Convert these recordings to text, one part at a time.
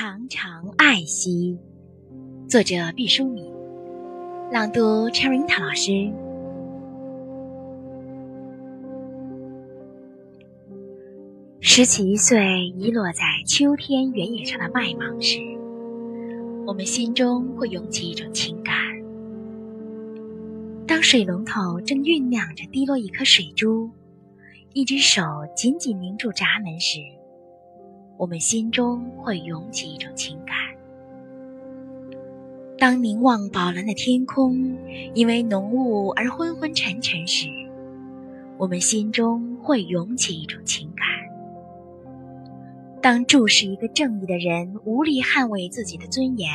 常常爱惜。作者毕淑敏，朗读 c h e r i n t a 老师。拾起一岁遗落在秋天原野上的麦芒时，我们心中会涌起一种情感。当水龙头正酝酿着滴落一颗水珠，一只手紧紧拧住闸门时，我们心中会涌起一种情感。当凝望宝蓝的天空，因为浓雾而昏昏沉沉时，我们心中会涌起一种情感。当注视一个正义的人无力捍卫自己的尊严，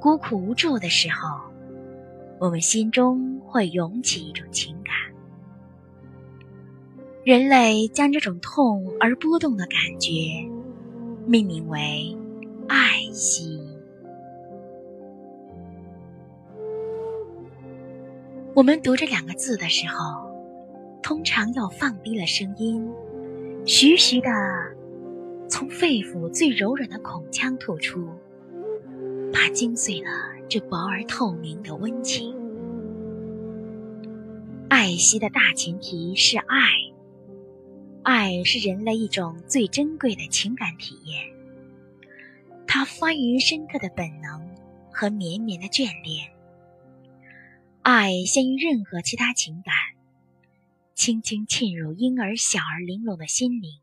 孤苦无助的时候，我们心中会涌起一种情感。人类将这种痛而波动的感觉命名为爱惜。我们读这两个字的时候，通常要放低了声音，徐徐的从肺腑最柔软的孔腔吐出，怕惊碎了这薄而透明的温情。爱惜的大前提是爱，爱是人类一种最珍贵的情感体验，它发于深刻的本能和绵绵的眷恋。爱先于任何其他情感，轻轻沁入婴儿小而玲珑的心灵。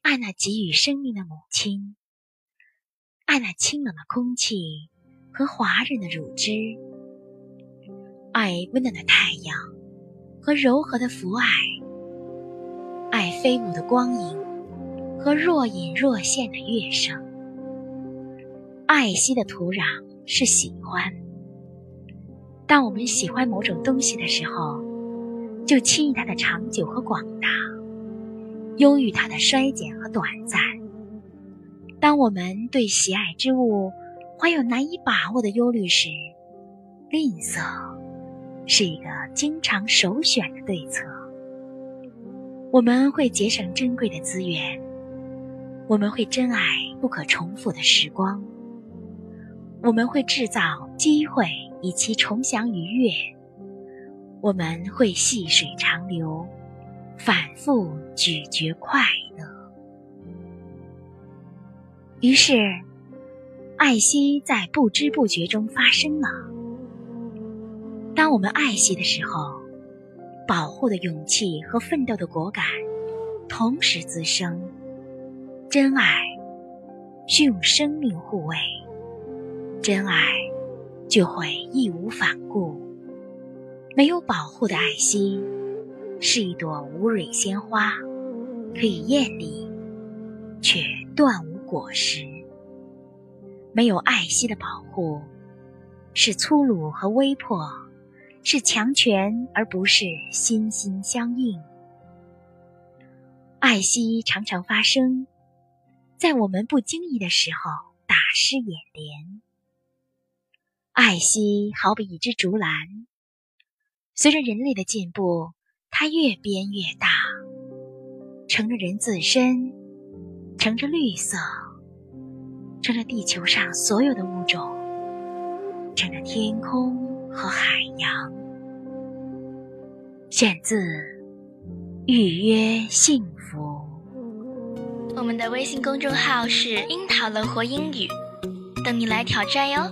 爱那给予生命的母亲，爱那清冷的空气和滑润的乳汁。爱温暖的太阳和柔和的父爱，飞舞的光影和若隐若现的乐声。爱惜的土壤是喜欢。当我们喜欢某种东西的时候，就轻易它的长久和广大，忧郁它的衰减和短暂。当我们对喜爱之物怀有难以把握的忧虑时，吝啬。是一个经常首选的对策。我们会节省珍贵的资源，我们会珍爱不可重复的时光，我们会制造机会以其重享愉悦，我们会细水长流，反复咀嚼快乐。于是，爱惜在不知不觉中发生了。当我们爱惜的时候，保护的勇气和奋斗的果敢同时滋生。真爱是用生命护卫，真爱就会义无反顾。没有保护的爱心，是一朵无蕊鲜花，可以艳丽，却断无果实。没有爱惜的保护，是粗鲁和微迫。是强权，而不是心心相印。爱惜常常发生在我们不经意的时候，打湿眼帘。爱惜好比一只竹篮，随着人类的进步，它越编越大，乘着人自身，乘着绿色，成着地球上所有的物种，乘着天空。和海洋，选自《预约幸福》。我们的微信公众号是“樱桃乐活英语”，等你来挑战哟。